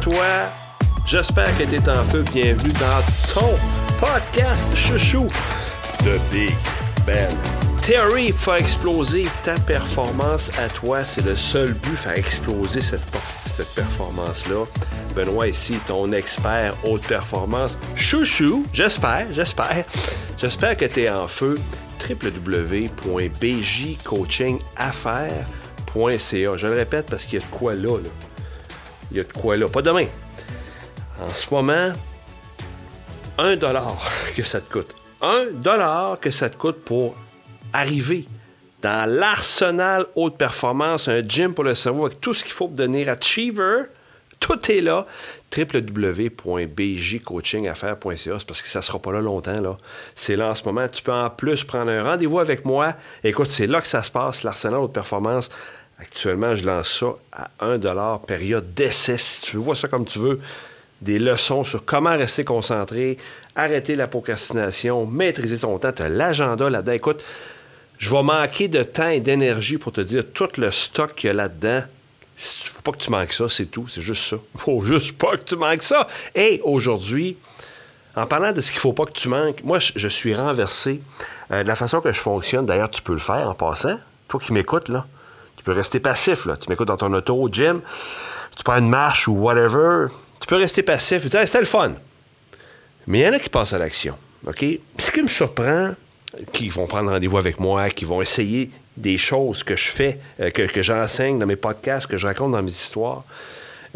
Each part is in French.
Toi. J'espère que tu es en feu. Bienvenue dans ton podcast chouchou de Big Ben. Theory, faire exploser ta performance à toi. C'est le seul but, faire exploser cette, performance-là. Benoît ici, ton expert haute performance. Chouchou, j'espère, j'espère. J'espère que tu es en feu. www.bjcoachingaffaires.ca. Je le répète parce qu'il y a de quoi là. Il y a de quoi là. Pas demain. En ce moment, un dollar que ça te coûte. Un dollar que ça te coûte pour arriver dans l'arsenal haute performance, un gym pour le cerveau avec tout ce qu'il faut pour devenir achiever. Tout est là. www.bjcoachingaffaires.ca parce que ça ne sera pas là longtemps. Là. C'est là en ce moment. Tu peux en plus prendre un rendez-vous avec moi. Écoute, c'est là que ça se passe, l'arsenal haute performance. Actuellement, je lance ça à 1 période d'essai. Si tu vois ça comme tu veux, des leçons sur comment rester concentré, arrêter la procrastination, maîtriser ton temps. Tu as l'agenda là-dedans. Écoute, je vais manquer de temps et d'énergie pour te dire tout le stock qu'il y a là-dedans. Il faut pas que tu manques ça, c'est tout. C'est juste ça. Faut juste pas que tu manques ça. Et aujourd'hui, en parlant de ce qu'il ne faut pas que tu manques, moi, je suis renversé. Euh, de la façon que je fonctionne, d'ailleurs, tu peux le faire en passant. Toi qui m'écoutes, là, tu peux rester passif. Là. Tu m'écoutes dans ton auto au gym, tu prends une marche ou whatever. Tu peux rester passif et dire c'est le fun. Mais il y en a qui passent à l'action. OK? Ce qui me surprend, qui vont prendre rendez-vous avec moi, qui vont essayer des choses que je fais, euh, que, j'enseigne dans mes podcasts, que je raconte dans mes histoires.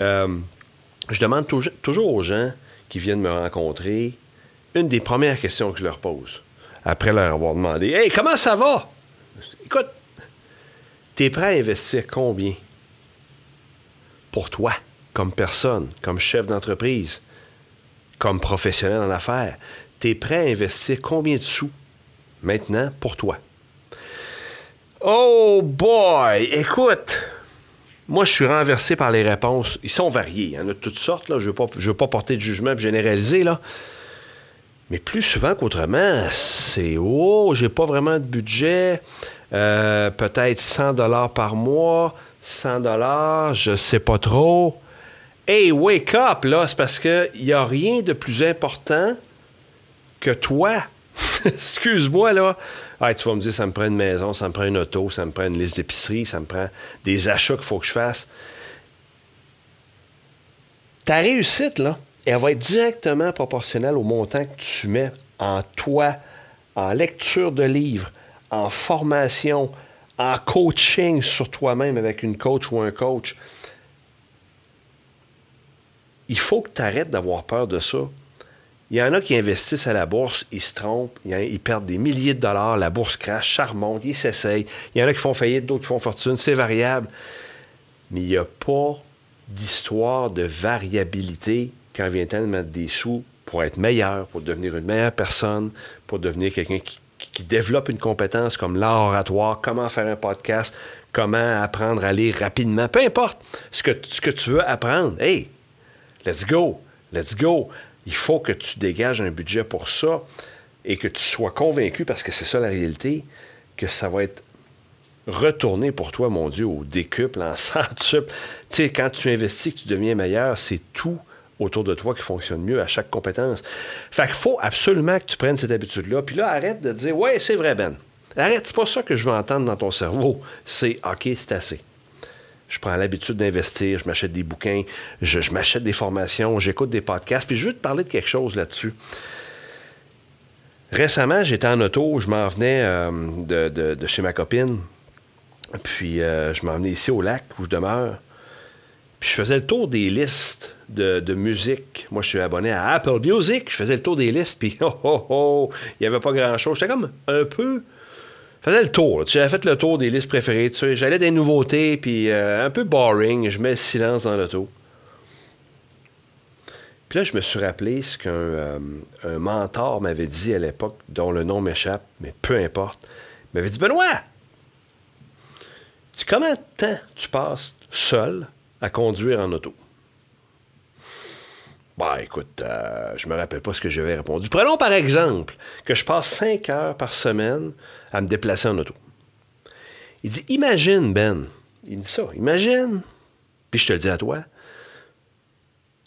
Euh, je demande toujours aux gens qui viennent me rencontrer une des premières questions que je leur pose, après leur avoir demandé Hey, comment ça va Écoute, t'es prêt à investir combien? Pour toi, comme personne, comme chef d'entreprise, comme professionnel en affaires? T'es prêt à investir combien de sous maintenant pour toi? Oh boy! Écoute! Moi, je suis renversé par les réponses. Ils sont variés. Il y en a toutes sortes. Là. Je ne veux, pas porter de jugement généralisé. Là. Mais plus souvent qu'autrement, c'est Oh, j'ai pas vraiment de budget. Euh, peut-être 100 dollars par mois. 100 dollars, je sais pas trop. Hey, wake up, là! C'est parce qu'il n'y a rien de plus important que toi. Excuse-moi, là tu vas me dire, ça me prend une maison, ça me prend une auto, ça me prend une liste d'épicerie, ça me prend des achats qu'il faut que je fasse. Ta réussite, là, elle va être directement proportionnelle au montant que tu mets en toi, en lecture de livres, en formation, en coaching sur toi-même avec une coach ou un coach. Il faut que tu arrêtes d'avoir peur de ça. Il y en a qui investissent à la bourse, ils se trompent, ils perdent des milliers de dollars, la bourse crache, ça remonte, ils s'essayent. Il y en a qui font faillite, d'autres qui font fortune, c'est variable. Mais il n'y a pas d'histoire de variabilité quand vient temps de mettre des sous pour être meilleur, pour devenir une meilleure personne, pour devenir quelqu'un qui, développe une compétence comme l'art oratoire, comment faire un podcast, comment apprendre à lire rapidement, peu importe ce que, ce que tu veux apprendre. Hey, let's go, let's go il faut que tu dégages un budget pour ça et que tu sois convaincu, parce que c'est ça la réalité, que ça va être retourné pour toi, mon Dieu, au décuple, en centuple. Tu sais, quand tu investis, que tu deviens meilleur, c'est tout autour de toi qui fonctionne mieux à chaque compétence. Fait qu'il faut absolument que tu prennes cette habitude-là. Puis là, arrête de dire, ouais, c'est vrai, Ben. Arrête, c'est pas ça que je veux entendre dans ton cerveau. C'est, OK, c'est assez je prends l'habitude d'investir, je m'achète des bouquins, je, m'achète des formations, j'écoute des podcasts, puis je veux te parler de quelque chose là-dessus. Récemment, j'étais en auto, je m'en venais euh, de, chez ma copine, puis euh, je m'en venais ici au lac où je demeure, puis je faisais le tour des listes de, musique. Moi, je suis abonné à Apple Music, je faisais le tour des listes, puis oh, oh, oh, il n'y avait pas grand-chose. J'étais comme un peu faisais le tour. J'avais fait le tour des listes préférées. J'allais des nouveautés, puis euh, un peu boring. Je mets le silence dans l'auto. Puis là, je me suis rappelé ce qu'un euh, mentor m'avait dit à l'époque, dont le nom m'échappe, mais peu importe. Il m'avait dit Benoît, comment de temps tu passes seul à conduire en auto bah, écoute, euh, je me rappelle pas ce que j'avais répondu. Prenons par exemple que je passe cinq heures par semaine à me déplacer en auto. Il dit Imagine, Ben. Il dit ça, imagine. Puis je te le dis à toi.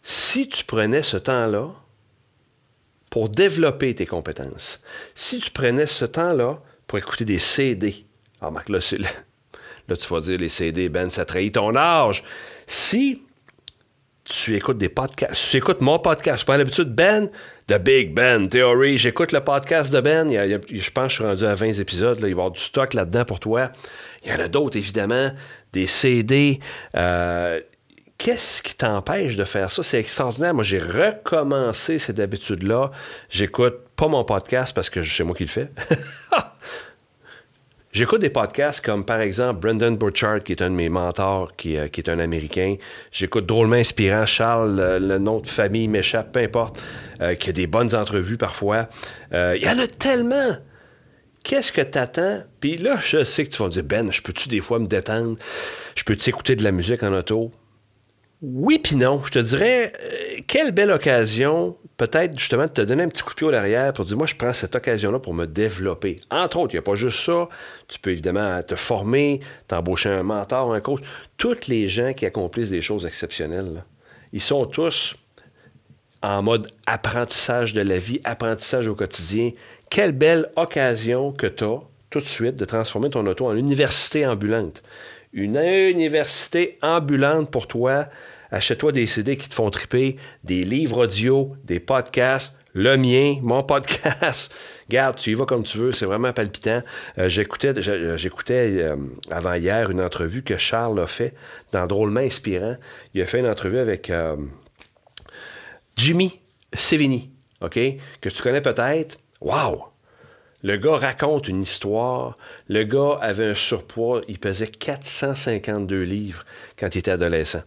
Si tu prenais ce temps-là pour développer tes compétences, si tu prenais ce temps-là pour écouter des CD, alors Marc, là, là, tu vas dire les CD, Ben, ça trahit ton âge. Si tu écoutes des podcasts, tu écoutes mon podcast, je prends l'habitude, Ben, The Big Ben Theory, j'écoute le podcast de Ben, je pense que je suis rendu à 20 épisodes, il va y avoir du stock là-dedans pour toi. Il y en a d'autres, évidemment, des CD. Euh, qu'est-ce qui t'empêche de faire ça? C'est extraordinaire. Moi, j'ai recommencé cette habitude-là. J'écoute pas mon podcast parce que c'est moi qui le fais. J'écoute des podcasts comme par exemple Brendan Burchard, qui est un de mes mentors, qui, euh, est un Américain. J'écoute Drôlement Inspirant, Charles, le, nom de famille m'échappe, peu importe, euh, qui a des bonnes entrevues parfois. Il y en a tellement! Qu'est-ce que t'attends? Puis là, je sais que tu vas me dire, Ben, je peux-tu des fois me détendre? Je peux-tu écouter de la musique en auto? Oui, puis non. Je te dirais, euh, quelle belle occasion, peut-être justement, de te donner un petit coup de pied au derrière pour dire, moi, je prends cette occasion-là pour me développer. Entre autres, il n'y a pas juste ça. Tu peux évidemment te former, t'embaucher un mentor, un coach. Toutes les gens qui accomplissent des choses exceptionnelles, ils sont tous en mode apprentissage de la vie, apprentissage au quotidien. Quelle belle occasion que tu as tout de suite de transformer ton auto en université ambulante. Une université ambulante pour toi. Achète-toi des CD qui te font triper, des livres audio, des podcasts, le mien, mon podcast. Garde, tu y vas comme tu veux, c'est vraiment palpitant. Euh, j'écoutais j'écoutais euh, avant hier une entrevue que Charles a fait dans Drôlement Inspirant. Il a fait une entrevue avec euh, Jimmy Sevigny, OK? Que tu connais peut-être. Wow! Le gars raconte une histoire. Le gars avait un surpoids. Il pesait 452 livres quand il était adolescent.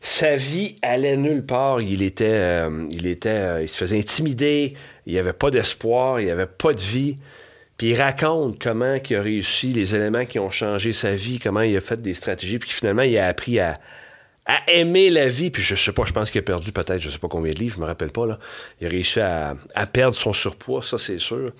Sa vie allait nulle part. Il était, euh, il euh, il se faisait intimider. Il n'y avait pas d'espoir. Il n'y avait pas de vie. Puis il raconte comment il a réussi, les éléments qui ont changé sa vie, comment il a fait des stratégies, puis finalement il a appris à, à aimer la vie. Puis je sais pas, je pense qu'il a perdu peut-être, je sais pas combien de livres, je me rappelle pas. Là. Il a réussi à, perdre son surpoids, ça c'est sûr.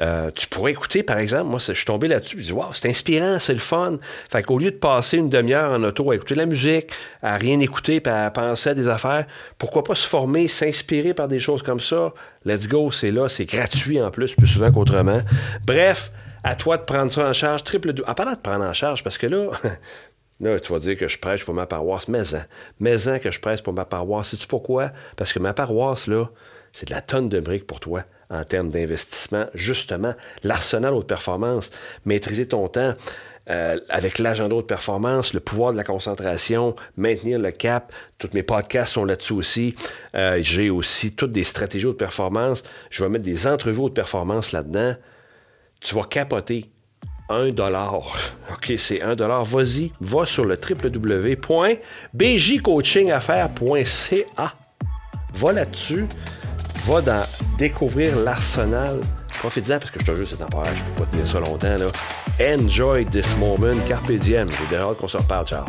Euh, tu pourrais écouter, par exemple, moi, je suis tombé là-dessus, je dis, waouh, c'est inspirant, c'est le fun. Fait qu'au lieu de passer une demi-heure en auto à écouter la musique, à rien écouter, puis à penser à des affaires, pourquoi pas se former, s'inspirer par des choses comme ça? Let's go, c'est là, c'est gratuit en plus, plus souvent qu'autrement. Bref, à toi de prendre ça en charge, triple. En parlant de prendre en charge, parce que là, Là, tu vas dire que je prêche pour ma paroisse. Mais en, mais en que je prêche pour ma paroisse. Sais-tu pourquoi? Parce que ma paroisse, là, c'est de la tonne de briques pour toi en termes d'investissement. Justement, l'arsenal haute performance, maîtriser ton temps. Euh, avec l'agenda haute performance, le pouvoir de la concentration, maintenir le cap. Tous mes podcasts sont là-dessus aussi. Euh, j'ai aussi toutes des stratégies haute performance. Je vais mettre des entrevues haute performance là-dedans. Tu vas capoter. 1 dollar. OK, c'est 1 dollar. Vas-y, va sur le www.bjcoachingaffaires.ca. Va là-dessus, va dans découvrir l'arsenal. Profite-en parce que je te jure, c'est temporaire, je peux pas tenir ça longtemps. Là. Enjoy this moment. Carpe diem. J'ai hâte qu'on se reparle. Ciao.